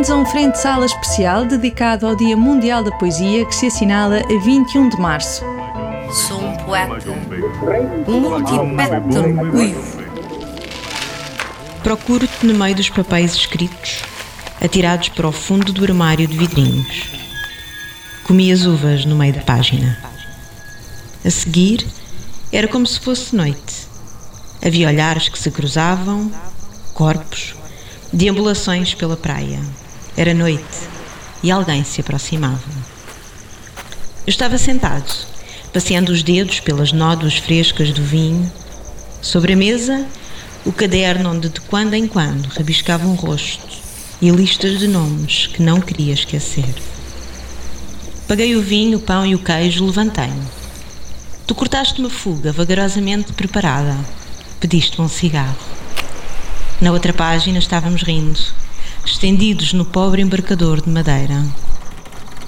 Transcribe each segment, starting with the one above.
bem-vindos a um Frente de Sala especial dedicado ao Dia Mundial da Poesia que se assinala a 21 de março. Sou um poeta, um multipétalo uivo. Procuro-te no meio dos papéis escritos, atirados para o fundo do armário de vidrinhos. Comi as uvas no meio da página. A seguir, era como se fosse noite. Havia olhares que se cruzavam, corpos, deambulações pela praia. Era noite e alguém se aproximava. Eu estava sentado, passeando os dedos pelas nódoas frescas do vinho. Sobre a mesa, o caderno onde de quando em quando rabiscava um rosto e listas de nomes que não queria esquecer. Paguei o vinho, o pão e o queijo, levantei-me. Tu cortaste uma fuga vagarosamente preparada. Pediste um cigarro. Na outra página estávamos rindo, estendidos no pobre embarcador de madeira.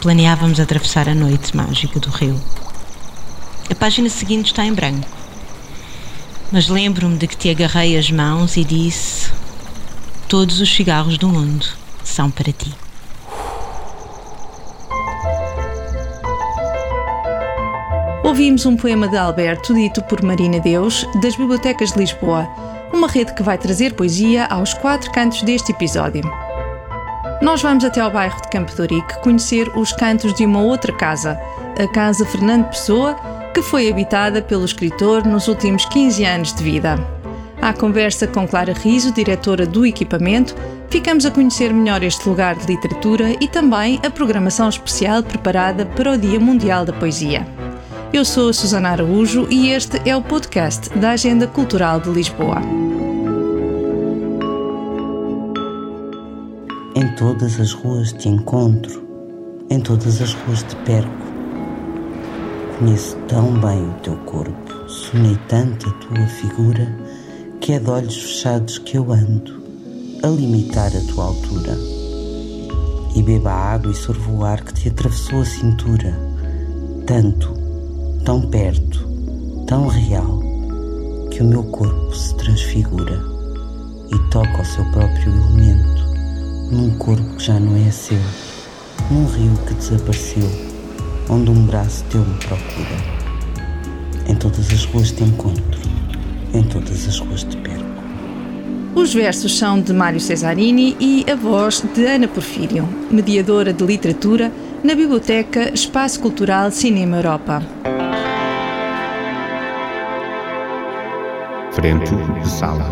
Planeávamos atravessar a noite mágica do rio. A página seguinte está em branco. Mas lembro-me de que te agarrei as mãos e disse: Todos os cigarros do mundo são para ti. Ouvimos um poema de Alberto, dito por Marina Deus, das Bibliotecas de Lisboa, uma rede que vai trazer poesia aos quatro cantos deste episódio. Nós vamos até ao bairro de Campo de conhecer os cantos de uma outra casa, a Casa Fernando Pessoa, que foi habitada pelo escritor nos últimos 15 anos de vida. À conversa com Clara Riso, diretora do equipamento, ficamos a conhecer melhor este lugar de literatura e também a programação especial preparada para o Dia Mundial da Poesia. Eu sou a Susana Araújo e este é o podcast da Agenda Cultural de Lisboa. Em todas as ruas te encontro, em todas as ruas te perco. Conheço tão bem o teu corpo, sonhei tanto a tua figura, que é de olhos fechados que eu ando, a limitar a tua altura. E bebo a água e sorvo o ar que te atravessou a cintura, tanto tão perto, tão real, que o meu corpo se transfigura e toca o seu próprio elemento, num corpo que já não é seu, num rio que desapareceu, onde um braço teu me procura. Em todas as ruas te encontro, em todas as ruas te perco. Os versos são de Mário Cesarini e a voz de Ana Porfírio, mediadora de literatura na Biblioteca Espaço Cultural Cinema Europa. Frente de Sala.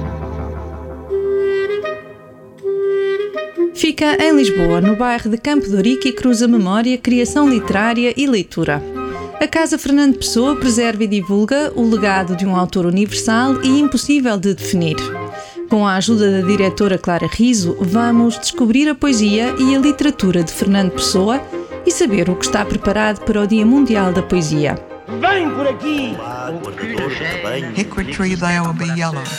Fica em Lisboa, no bairro de Campo de Ourique e cruza memória, criação literária e leitura. A Casa Fernando Pessoa preserva e divulga o legado de um autor universal e impossível de definir. Com a ajuda da diretora Clara Riso, vamos descobrir a poesia e a literatura de Fernando Pessoa e saber o que está preparado para o Dia Mundial da Poesia. Vem por aqui!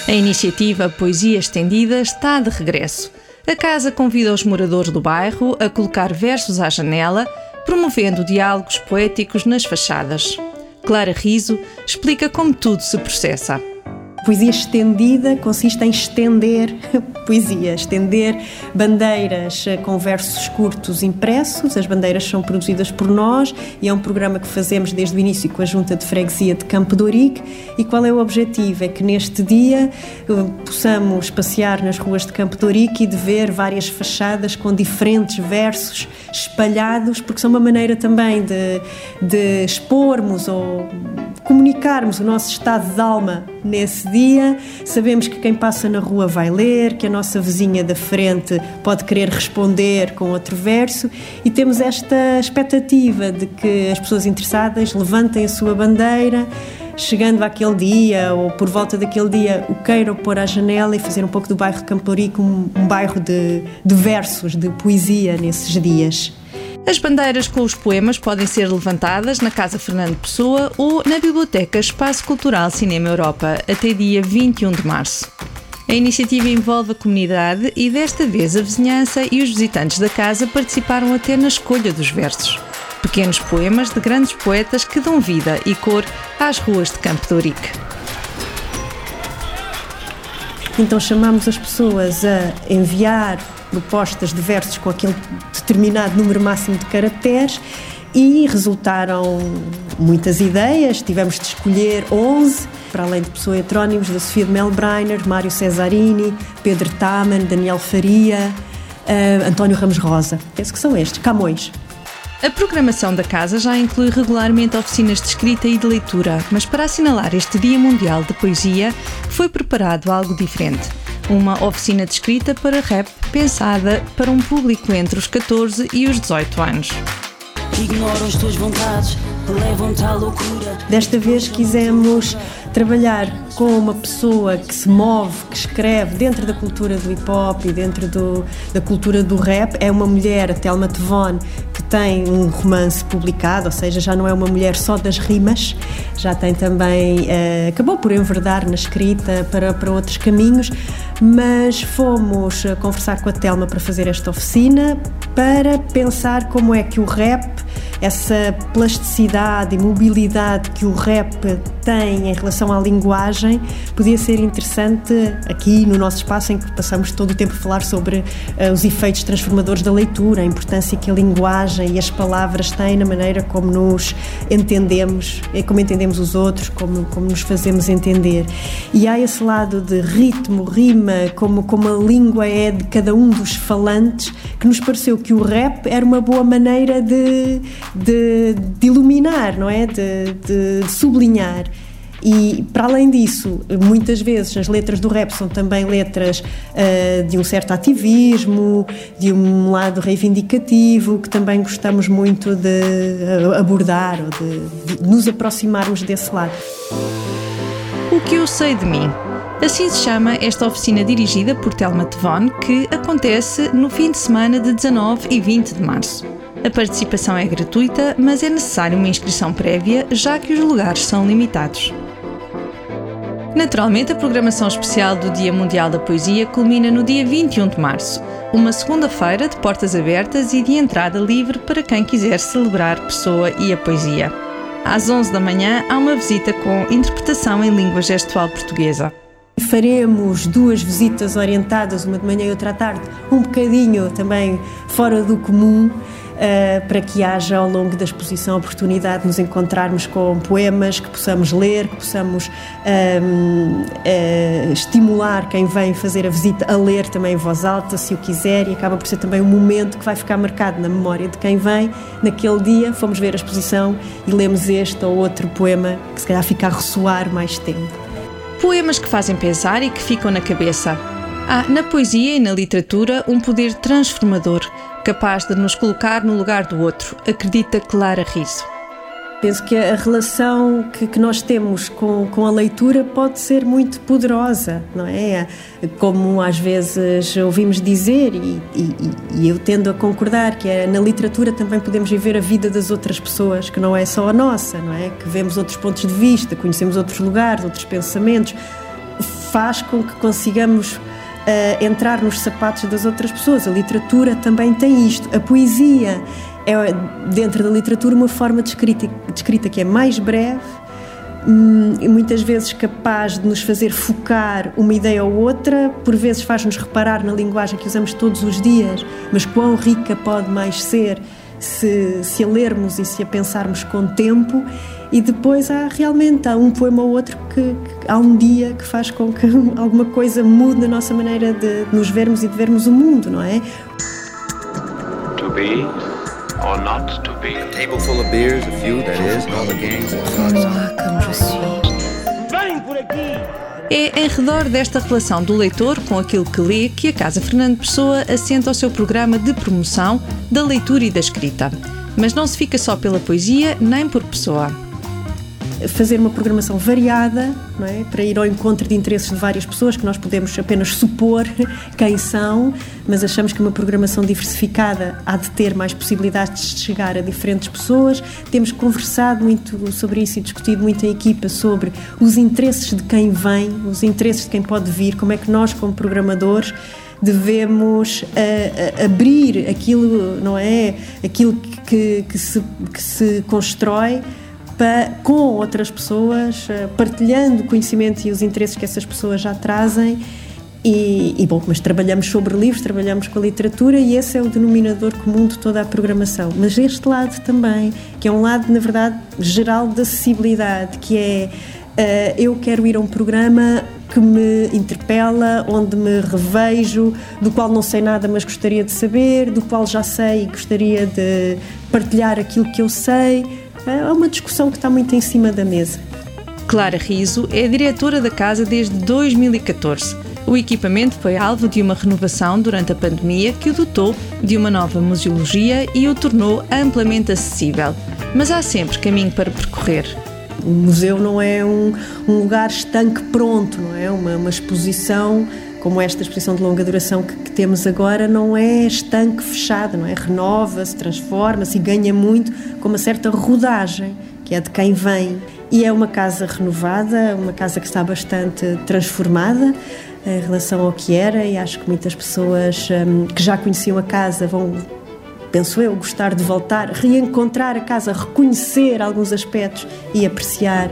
A iniciativa Poesia Estendida está de regresso. A casa convida os moradores do bairro a colocar versos à janela, promovendo diálogos poéticos nas fachadas. Clara Riso explica como tudo se processa. Poesia estendida consiste em estender poesia, estender bandeiras eh, com versos curtos impressos. As bandeiras são produzidas por nós e é um programa que fazemos desde o início com a Junta de Freguesia de Campo de Ourique. E qual é o objetivo? É que neste dia eh, possamos passear nas ruas de Campo de Ourique e de ver várias fachadas com diferentes versos espalhados, porque são uma maneira também de, de expormos ou comunicarmos o nosso estado de alma nesse dia. Sabemos que quem passa na rua vai ler, que a nossa vizinha da frente pode querer responder com outro verso e temos esta expectativa de que as pessoas interessadas levantem a sua bandeira. Chegando àquele dia ou por volta daquele dia, o queiram pôr à janela e fazer um pouco do bairro de Camporico um, um bairro de, de versos, de poesia nesses dias. As bandeiras com os poemas podem ser levantadas na Casa Fernando Pessoa ou na Biblioteca Espaço Cultural Cinema Europa até dia 21 de março. A iniciativa envolve a comunidade e desta vez a vizinhança e os visitantes da casa participaram até na escolha dos versos. Pequenos poemas de grandes poetas que dão vida e cor às ruas de Campo de Ourique. Então chamamos as pessoas a enviar propostas de versos com aquele determinado número máximo de caracteres e resultaram muitas ideias. Tivemos de escolher 11, para além de pessoas heterónimos da Sofia de Melbreiner, Mário Cesarini, Pedro Taman, Daniel Faria, uh, António Ramos Rosa. Penso que são estes, Camões. A programação da casa já inclui regularmente oficinas de escrita e de leitura, mas para assinalar este Dia Mundial de Poesia foi preparado algo diferente. Uma oficina de escrita para rap pensada para um público entre os 14 e os 18 anos. Ignoram as tuas vontades, levam-te à loucura. Desta vez quisemos trabalhar com uma pessoa que se move, que escreve dentro da cultura do hip hop e dentro do, da cultura do rap. É uma mulher, a Thelma Tevon, tem um romance publicado, ou seja, já não é uma mulher só das rimas, já tem também. Uh, acabou por enverdar na escrita para, para outros caminhos, mas fomos conversar com a Thelma para fazer esta oficina para pensar como é que o rap essa plasticidade e mobilidade que o rap tem em relação à linguagem podia ser interessante aqui no nosso espaço em que passamos todo o tempo a falar sobre uh, os efeitos transformadores da leitura, a importância que a linguagem e as palavras têm na maneira como nos entendemos, como entendemos os outros, como, como nos fazemos entender. E há esse lado de ritmo, rima, como, como a língua é de cada um dos falantes, que nos pareceu que o rap era uma boa maneira de, de, de iluminar, não é? De, de, sublinhar. E, para além disso, muitas vezes as letras do rap são também letras uh, de um certo ativismo, de um lado reivindicativo, que também gostamos muito de uh, abordar ou de, de nos aproximarmos desse lado. O que eu sei de mim? Assim se chama esta oficina dirigida por Telma Tevon, que acontece no fim de semana de 19 e 20 de março. A participação é gratuita, mas é necessária uma inscrição prévia, já que os lugares são limitados. Naturalmente, a programação especial do Dia Mundial da Poesia culmina no dia 21 de março, uma segunda-feira de portas abertas e de entrada livre para quem quiser celebrar pessoa e a poesia. Às 11 da manhã há uma visita com interpretação em língua gestual portuguesa. Faremos duas visitas orientadas, uma de manhã e outra à tarde, um bocadinho também fora do comum, uh, para que haja ao longo da exposição a oportunidade de nos encontrarmos com poemas que possamos ler, que possamos uh, estimular quem vem fazer a visita a ler também em voz alta, se o quiser, e acaba por ser também um momento que vai ficar marcado na memória de quem vem. Naquele dia fomos ver a exposição e lemos este ou outro poema que se calhar fica a ressoar mais tempo. Poemas que fazem pensar e que ficam na cabeça. Há na poesia e na literatura um poder transformador capaz de nos colocar no lugar do outro, acredita Clara Riso. Penso que a relação que, que, nós temos com, com a leitura pode ser muito poderosa, não é? Como às vezes ouvimos dizer, e, e, e, eu tendo a concordar, que é, na literatura também podemos viver a vida das outras pessoas, que não é só a nossa, não é? Que vemos outros pontos de vista, conhecemos outros lugares, outros pensamentos, faz com que consigamos uh, entrar nos sapatos das outras pessoas. A literatura também tem isto. A poesia é, dentro da literatura, uma forma de escrita, de escrita que é mais breve hum, muitas vezes capaz de nos fazer focar uma ideia ou outra, por vezes faz-nos reparar na linguagem que usamos todos os dias, mas quão rica pode mais ser se, se a lermos e se a pensarmos com tempo e depois há realmente há um poema ou outro que, que, há um dia que faz com que alguma coisa mude na nossa maneira de nos vermos e de vermos o mundo, não é? To be or not to be. A table full of beers, a few that is, all the gangs. Vem por aqui! É em redor desta relação do leitor com aquilo que lê que a Casa Fernando Pessoa assenta o seu programa de promoção da leitura e da escrita. Mas não se fica só pela poesia nem por pessoa fazer uma programação variada, é? para ir ao encontro de interesses de várias pessoas, que nós podemos apenas supor quem são, mas achamos que uma programação diversificada há de ter mais possibilidades de chegar a diferentes pessoas. Temos conversado muito sobre isso e discutido muito em equipa sobre os interesses de quem vem, os interesses de quem pode vir, como é que nós, como programadores, devemos abrir aquilo, não é? Aquilo que, que, se, que se constrói com outras pessoas, partilhando o conhecimento e os interesses que essas pessoas já trazem e, e, bom, mas trabalhamos sobre livros, trabalhamos com a literatura e esse é o denominador comum de toda a programação. Mas este lado também, que é um lado, na verdade, geral de acessibilidade, que é uh, eu quero ir a um programa que me interpela, onde me revejo, do qual não sei nada, mas gostaria de saber, do qual já sei e gostaria de partilhar aquilo que eu sei. É uma discussão que está muito em cima da mesa. Clara Riso é diretora da casa desde 2014 o equipamento foi alvo de uma renovação durante a pandemia que o dotou de uma nova museologia e o tornou amplamente acessível. Mas há sempre caminho para percorrer. O museu não é um, um lugar estanque pronto, não é? Uma, uma exposição como esta exposição de longa duração que, que temos agora não é estanque fechado, não é? Renova-se, transforma-se e ganha muito com uma certa rodagem, que é de quem vem. E é uma casa renovada, uma casa que está bastante transformada em relação ao que era e acho que muitas pessoas um, que já conheciam a casa vão penso eu, gostar de voltar, reencontrar a casa, reconhecer alguns aspectos e apreciar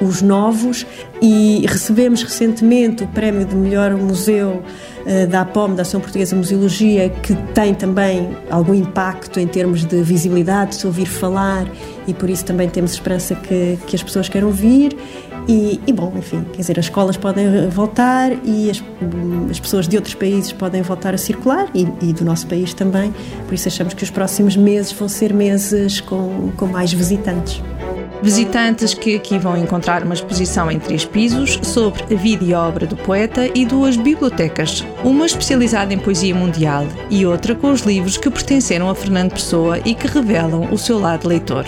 os novos. E recebemos recentemente o prémio de melhor museu uh, da APOM, da Ação Portuguesa de Museologia, que tem também algum impacto em termos de visibilidade, de se ouvir falar, e por isso também temos esperança que, que as pessoas queiram vir. E, e, bom, enfim, quer dizer, as escolas podem voltar e as, as pessoas de outros países podem voltar a circular e, e, do nosso país também. Por isso achamos que os próximos meses vão ser meses com, com mais visitantes. Visitantes que aqui vão encontrar uma exposição em três pisos sobre a vida e obra do poeta e duas bibliotecas, uma especializada em poesia mundial e outra com os livros que pertenceram a Fernando Pessoa e que revelam o seu lado leitor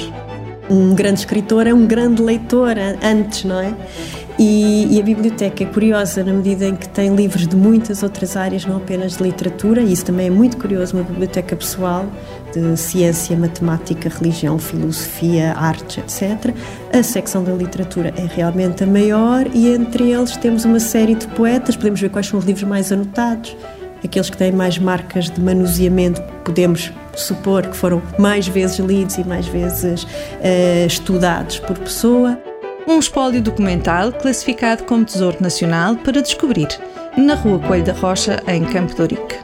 um grande escritor é um grande leitor antes, não é? E, e, a biblioteca é curiosa na medida em que tem livros de muitas outras áreas, não apenas de literatura, e isso também é muito curioso, uma biblioteca pessoal de ciência, matemática, religião, filosofia, artes, etc. A secção da literatura é realmente a maior e entre eles temos uma série de poetas, podemos ver quais são os livros mais anotados, aqueles que têm mais marcas de manuseamento, podemos supor que foram mais vezes lidos e mais vezes uh, estudados por pessoa. Um espólio documental classificado como Tesouro Nacional para descobrir, na Rua Coelho da Rocha, em Campo de Ourique.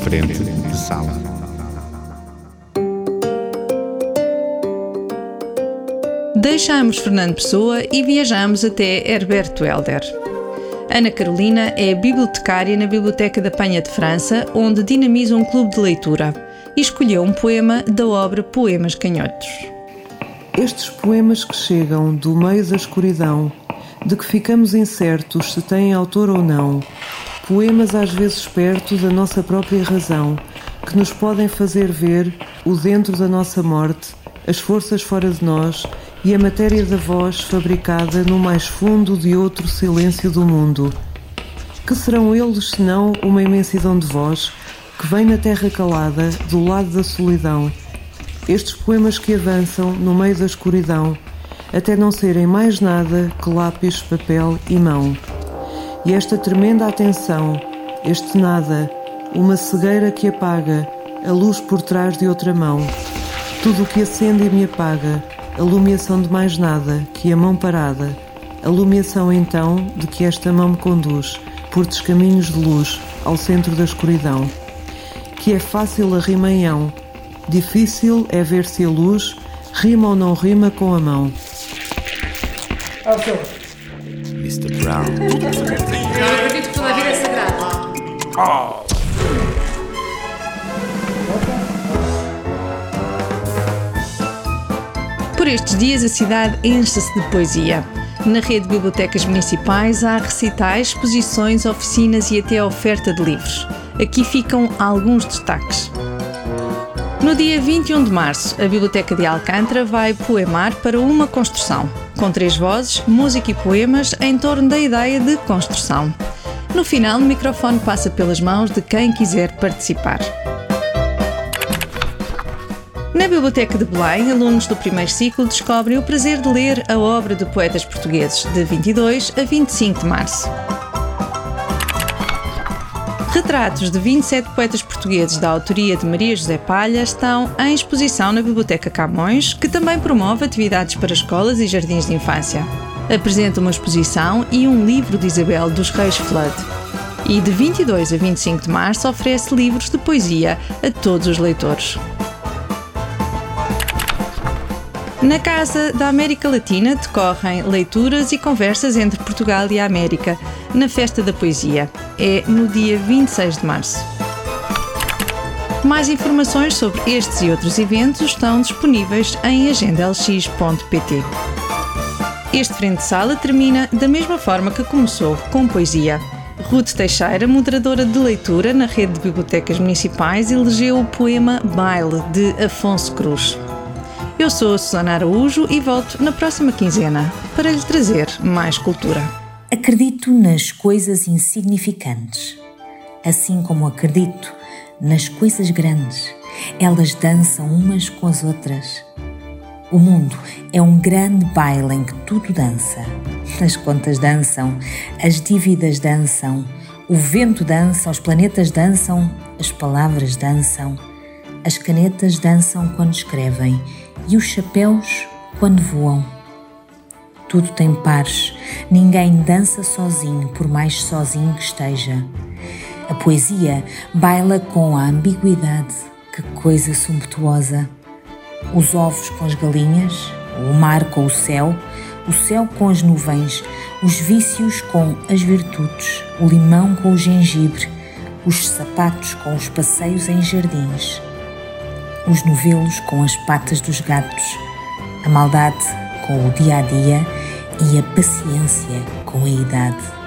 Frente de sala. Deixamos Fernando Pessoa e viajamos até Herberto Helder. Ana Carolina é bibliotecária na Biblioteca da Penha de França, onde dinamiza um clube de leitura e escolheu um poema da obra Poemas Canhotos. Estes poemas que chegam do meio da escuridão, de que ficamos incertos se têm autor ou não, poemas às vezes perto da nossa própria razão, que nos podem fazer ver o dentro da nossa morte, as forças fora de nós e a matéria da voz fabricada no mais fundo de outro silêncio do mundo. Que serão eles senão uma imensidão de voz que vem na terra calada, do lado da solidão? Estes poemas que avançam no meio da escuridão, até não serem mais nada que lápis, papel e mão. E esta tremenda atenção, este nada, uma cegueira que apaga, a luz por trás de outra mão. Tudo o que acende e me apaga, alumiação de mais nada que a mão parada, alumiação então de que esta mão me conduz por descaminhos de luz ao centro da escuridão. Que é fácil a rimaião, difícil é ver se a luz rima ou não rima com a mão. Mr. Brown. Eu acredito que toda a vida é sagrada. Oh. Por estes dias, a cidade enche-se de poesia. Na rede de bibliotecas municipais há recitais, exposições, oficinas e até oferta de livros. Aqui ficam alguns destaques. No dia 21 de março, a Biblioteca de Alcântara vai poemar para uma construção, com três vozes, música e poemas em torno da ideia de construção. No final, o microfone passa pelas mãos de quem quiser participar. Na Biblioteca de Belém, alunos do primeiro ciclo descobrem o prazer de ler a obra de poetas portugueses de 22 a 25 de março. Retratos de 27 poetas portugueses da autoria de Maria José Palha estão em exposição na Biblioteca Camões, que também promove atividades para escolas e jardins de infância. Apresenta uma exposição e um livro de Isabel dos Reis Flood. E de 22 a 25 de março oferece livros de poesia a todos os leitores. Na Casa da América Latina decorrem leituras e conversas entre Portugal e a América, na Festa da Poesia. É no dia 26 de março. Mais informações sobre estes e outros eventos estão disponíveis em agendalx.pt. Este frente de sala termina da mesma forma que começou, com poesia. Ruth Teixeira, moderadora de leitura na rede de bibliotecas municipais, elegeu o poema Baile de Afonso Cruz. Eu sou a Susana Araújo e volto na próxima quinzena para lhe trazer mais cultura. Acredito nas coisas insignificantes, assim como acredito nas coisas grandes. Elas dançam umas com as outras. O mundo é um grande baile em que tudo dança. As contas dançam, as dívidas dançam, o vento dança, os planetas dançam, as palavras dançam, as canetas dançam quando escrevem e os chapéus quando voam. Tudo tem pares, ninguém dança sozinho, por mais sozinho que esteja. A poesia baila com a ambiguidade, que coisa sumptuosa. Os ovos com as galinhas, o mar com o céu, o céu com as nuvens, os vícios com as virtudes, o limão com o gengibre, os sapatos com os passeios em jardins os novelos com as patas dos gatos, a maldade com o dia a dia e a paciência com a idade.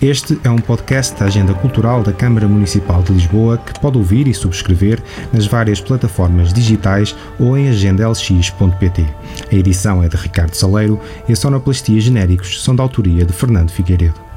Este é um podcast da Agenda Cultural da Câmara Municipal de Lisboa que pode ouvir e subscrever nas várias plataformas digitais ou em agendalx.pt. A edição é de Ricardo Saleiro e a sonoplastia genéricos são da autoria de Fernando Figueiredo.